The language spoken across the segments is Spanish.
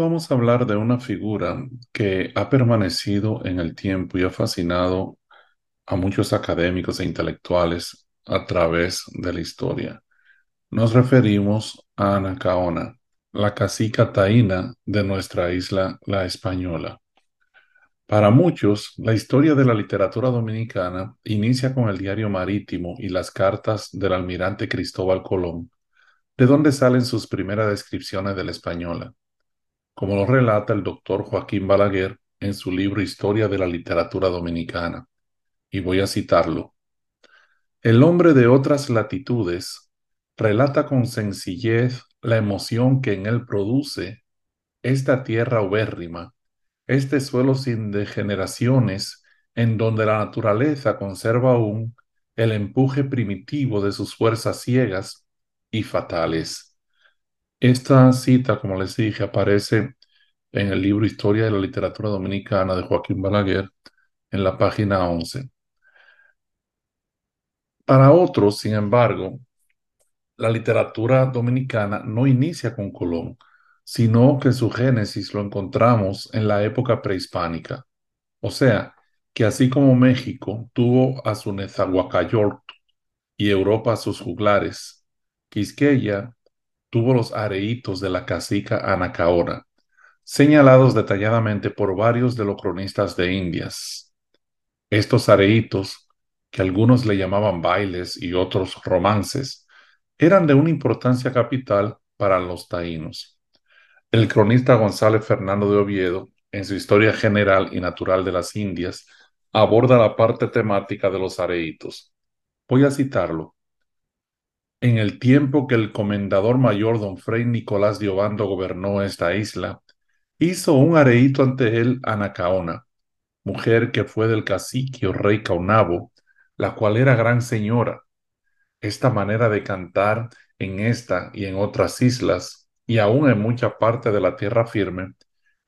Vamos a hablar de una figura que ha permanecido en el tiempo y ha fascinado a muchos académicos e intelectuales a través de la historia. Nos referimos a Anacaona, la cacica taína de nuestra isla, la española. Para muchos, la historia de la literatura dominicana inicia con el diario marítimo y las cartas del almirante Cristóbal Colón, de donde salen sus primeras descripciones de la española como lo relata el doctor Joaquín Balaguer en su libro Historia de la Literatura Dominicana. Y voy a citarlo. El hombre de otras latitudes relata con sencillez la emoción que en él produce esta tierra ubérrima, este suelo sin degeneraciones, en donde la naturaleza conserva aún el empuje primitivo de sus fuerzas ciegas y fatales. Esta cita, como les dije, aparece en el libro Historia de la Literatura Dominicana de Joaquín Balaguer, en la página 11. Para otros, sin embargo, la literatura dominicana no inicia con Colón, sino que su génesis lo encontramos en la época prehispánica. O sea, que así como México tuvo a su Nezahualcóyotl y Europa a sus juglares, Quisqueya tuvo los areitos de la cacica Anacaona, señalados detalladamente por varios de los cronistas de Indias. Estos areitos, que algunos le llamaban bailes y otros romances, eran de una importancia capital para los taínos. El cronista González Fernando de Oviedo, en su Historia General y Natural de las Indias, aborda la parte temática de los areitos. Voy a citarlo en el tiempo que el comendador mayor don Fray Nicolás de Obando gobernó esta isla, hizo un areíto ante él a Nacaona, mujer que fue del cacique o rey Caunabo, la cual era gran señora. Esta manera de cantar en esta y en otras islas, y aún en mucha parte de la tierra firme,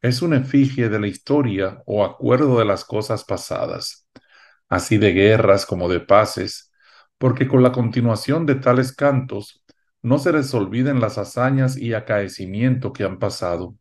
es una efigie de la historia o acuerdo de las cosas pasadas, así de guerras como de paces, porque con la continuación de tales cantos no se les olviden las hazañas y acaecimiento que han pasado,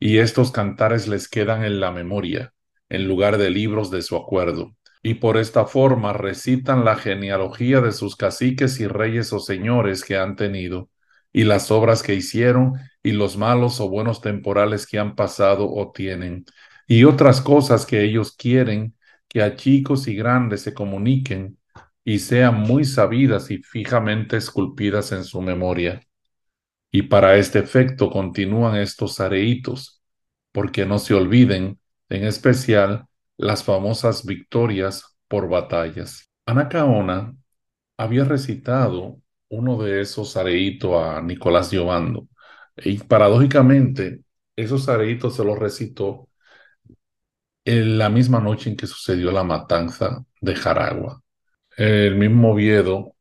y estos cantares les quedan en la memoria, en lugar de libros de su acuerdo, y por esta forma recitan la genealogía de sus caciques y reyes o señores que han tenido, y las obras que hicieron, y los malos o buenos temporales que han pasado o tienen, y otras cosas que ellos quieren que a chicos y grandes se comuniquen, y sean muy sabidas y fijamente esculpidas en su memoria. Y para este efecto continúan estos areitos, porque no se olviden, en especial, las famosas victorias por batallas. Anacaona había recitado uno de esos areitos a Nicolás Giovando, y paradójicamente, esos areitos se los recitó en la misma noche en que sucedió la matanza de Jaragua. El mismo Oviedo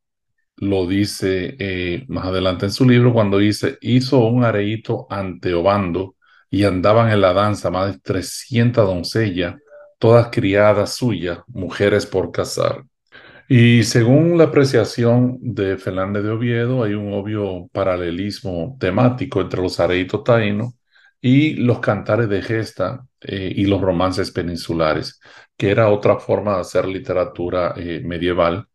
lo dice eh, más adelante en su libro cuando dice, hizo un areíto ante Obando y andaban en la danza más de 300 doncellas, todas criadas suyas, mujeres por casar. Y según la apreciación de Fernández de Oviedo, hay un obvio paralelismo temático entre los areitos taínos y los cantares de gesta eh, y los romances peninsulares, que era otra forma de hacer literatura eh, medieval.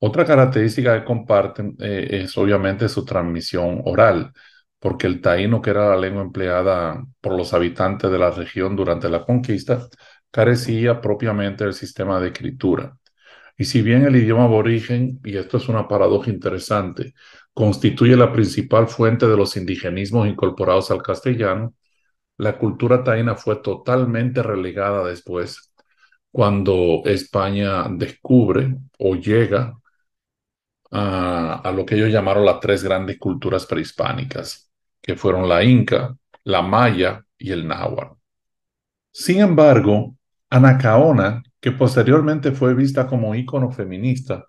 Otra característica que comparten eh, es obviamente su transmisión oral, porque el taíno, que era la lengua empleada por los habitantes de la región durante la conquista, carecía propiamente del sistema de escritura. Y si bien el idioma aborigen, y esto es una paradoja interesante, constituye la principal fuente de los indigenismos incorporados al castellano, la cultura taína fue totalmente relegada después, cuando España descubre o llega a, lo que ellos llamaron las tres grandes culturas prehispánicas, que fueron la inca, la maya y el náhuatl. Sin embargo, Anacaona, que posteriormente fue vista como ícono feminista,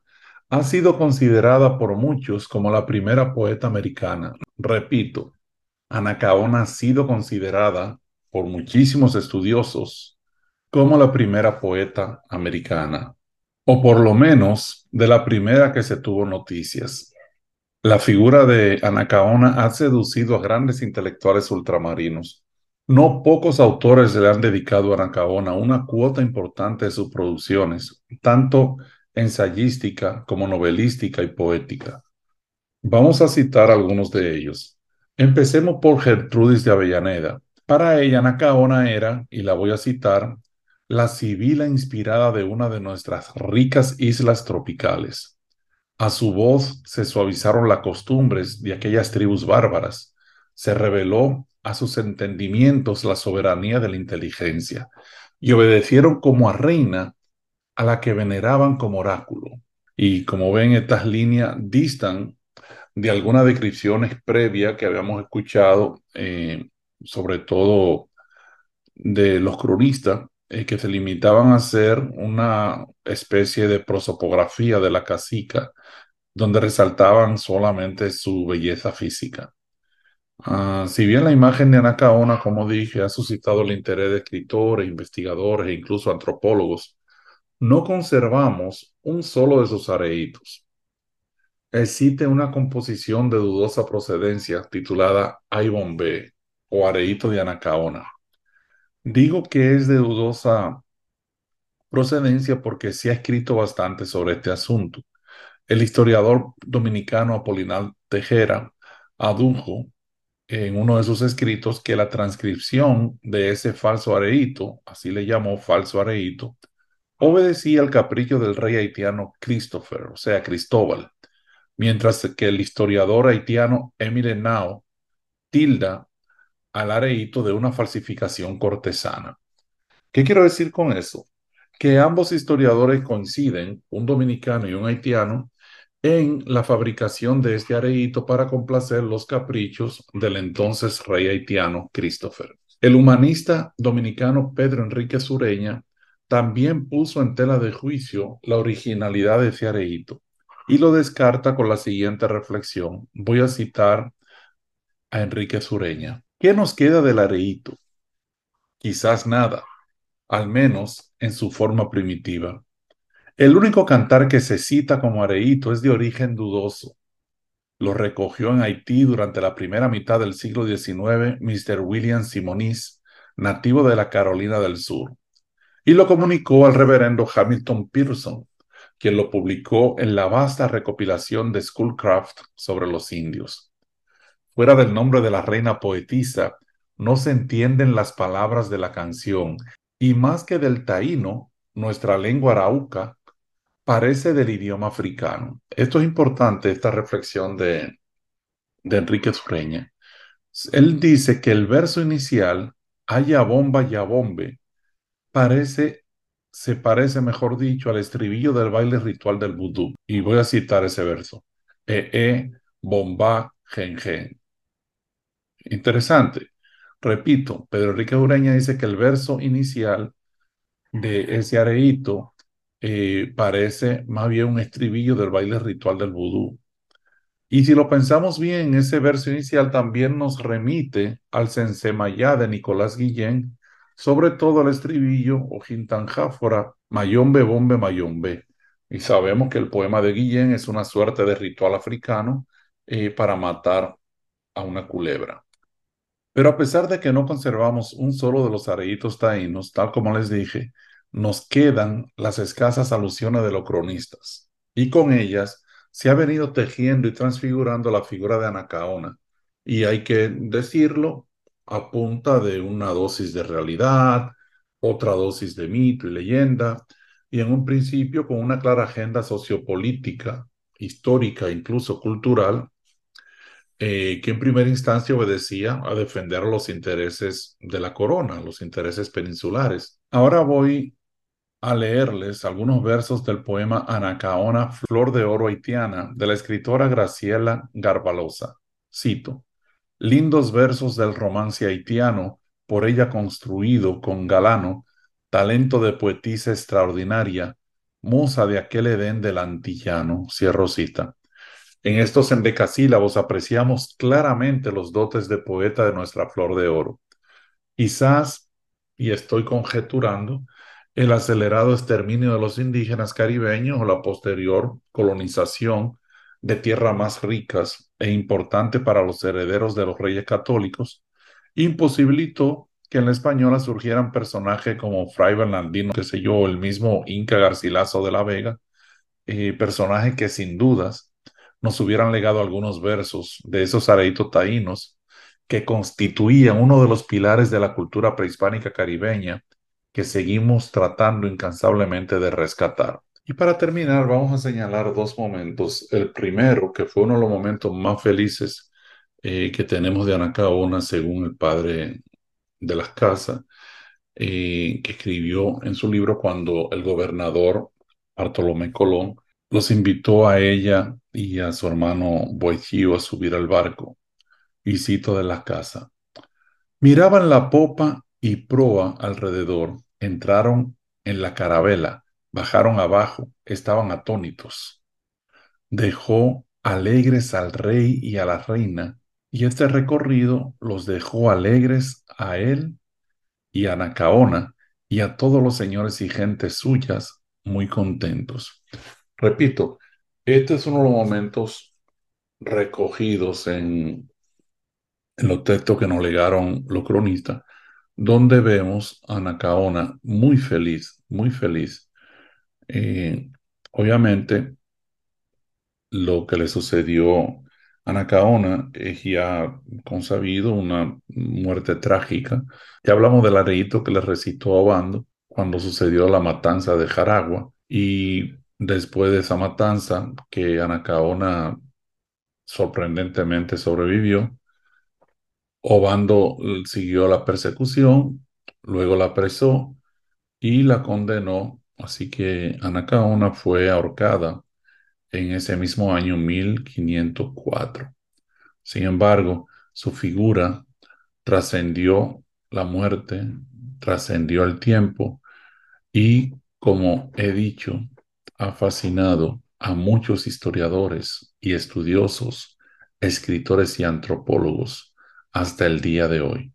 ha sido considerada por muchos como la primera poeta americana. Repito, Anacaona ha sido considerada por muchísimos estudiosos como la primera poeta americana, o por lo menos de la primera que se tuvo noticias. La figura de Anacaona ha seducido a grandes intelectuales ultramarinos, No pocos autores le han dedicado a Anacaona una cuota importante de sus producciones, tanto ensayística como novelística y poética. Vamos a citar algunos de ellos. Empecemos por Gertrudis de Avellaneda. Para ella, Anacaona era, y la voy a citar, la sibila inspirada de una de nuestras ricas islas tropicales. A su voz se suavizaron las costumbres de aquellas tribus bárbaras. Se reveló a sus entendimientos la soberanía de la inteligencia y obedecieron como a reina a la que veneraban como oráculo. Y como ven, estas líneas distan de algunas descripciones previas que habíamos escuchado, eh, sobre todo de los cronistas, eh, que se limitaban a hacer una especie de prosopografía de la cacica, donde resaltaban solamente su belleza física. Uh, si bien la imagen de Anacaona, como dije, ha suscitado el interés de escritores, investigadores e incluso antropólogos, no conservamos un solo de sus areitos. Existe una composición de dudosa procedencia titulada B o Areito de Anacaona. Digo que es de dudosa procedencia porque se ha escrito bastante sobre este asunto. El historiador dominicano Apolinar Tejera adujo en uno de sus escritos que la transcripción de ese falso areíto, así le llamó falso areíto, obedecía al capricho del rey haitiano Christopher, o sea, Cristóbal, mientras que el historiador haitiano Emile Nao tilda al areíto de una falsificación cortesana. ¿Qué quiero decir con eso? Que ambos historiadores coinciden, un dominicano y un haitiano, en la fabricación de este areíto para complacer los caprichos del entonces rey haitiano Christopher. El humanista dominicano Pedro Enrique Sureña también puso en tela de juicio la originalidad de ese areíto y lo descarta con la siguiente reflexión. Voy a citar a Enrique Sureña. ¿Qué nos queda del areíto? Quizás nada, al menos en su forma primitiva. El único cantar que se cita como areíto es de origen dudoso. Lo recogió en Haití durante la primera mitad del siglo XIX Mr. William Simonis, nativo de la Carolina del Sur, y lo comunicó al reverendo Hamilton Pearson, quien lo publicó en la vasta recopilación de Schoolcraft sobre los indios. Fuera del nombre de la reina poetisa, no se entienden las palabras de la canción, y más que del taíno, nuestra lengua arauca, parece del idioma africano. Esto es importante, esta reflexión de, Enrique Sureña. Él dice que el verso inicial, haya bomba ya bombe, parece, se parece, mejor dicho, al estribillo del baile ritual del vudú. Y voy a citar ese verso. E, e, bomba, gen, gen. Interesante. Repito, Pedro Enrique Ureña dice que el verso inicial de ese areíto eh, parece más bien un estribillo del baile ritual del vudú. Y si lo pensamos bien, ese verso inicial también nos remite al Sensemayá de Nicolás Guillén, sobre todo al estribillo o jintanjáfora, mayombe bombe mayombe. Y sabemos que el poema de Guillén es una suerte de ritual africano eh, para matar a una culebra. Pero a pesar de que no conservamos un solo de los areitos taínos, tal como les dije, nos quedan las escasas alusiones de los cronistas, y con ellas se ha venido tejiendo y transfigurando la figura de Anacaona, y hay que decirlo a punta de una dosis de realidad, otra dosis de mito y leyenda, y en un principio con una clara agenda sociopolítica, histórica, incluso cultural, eh, que en primera instancia obedecía a defender los intereses de la corona, los intereses peninsulares. Ahora voy a leerles algunos versos del poema Anacaona, Flor de Oro Haitiana, de la escritora Graciela Garbalosa. Cito, lindos versos del romance haitiano, por ella construido con galano, talento de poetisa extraordinaria, musa de aquel Edén del antillano, cierro cita. En estos endecasílabos apreciamos claramente los dotes de poeta de nuestra Flor de Oro. Quizás, y estoy conjeturando, el acelerado exterminio de los indígenas caribeños o la posterior colonización de tierras más ricas e importante para los herederos de los reyes católicos, imposibilitó que en la española surgieran personajes como Fray Bernardino, qué sé yo, el mismo Inca Garcilaso de la Vega, eh, personajes que sin dudas nos hubieran legado algunos versos de esos areitos taínos que constituían uno de los pilares de la cultura prehispánica caribeña que seguimos tratando incansablemente de rescatar. Y para terminar, vamos a señalar dos momentos. El primero, que fue uno de los momentos más felices eh, que tenemos de Anacaona, según el padre de las casas, eh, que escribió en su libro cuando el gobernador Bartolomé Colón los invitó a ella y a su hermano Boichío a subir al barco. Y cito de la casa. Miraban la popa y proa alrededor, entraron en la carabela, bajaron abajo, estaban atónitos. Dejó alegres al rey y a la reina, y este recorrido los dejó alegres a él y a Nacaona y a todos los señores y gentes suyas muy contentos. Repito, este es uno de los momentos recogidos en, en los textos que nos legaron los cronistas, donde vemos a Nacaona muy feliz, muy feliz. Eh, obviamente, lo que le sucedió a Nacaona es ya consabido una muerte trágica. Ya hablamos del areito que le recitó a Obando cuando sucedió la matanza de Jaragua y después de esa matanza que Anacaona sorprendentemente sobrevivió, Obando siguió la persecución, luego la apresó y la condenó, así que Anacaona fue ahorcada en ese mismo año 1504. Sin embargo, su figura trascendió la muerte, trascendió el tiempo y, como he dicho, ha fascinado a muchos historiadores y estudiosos, escritores y antropólogos hasta el día de hoy.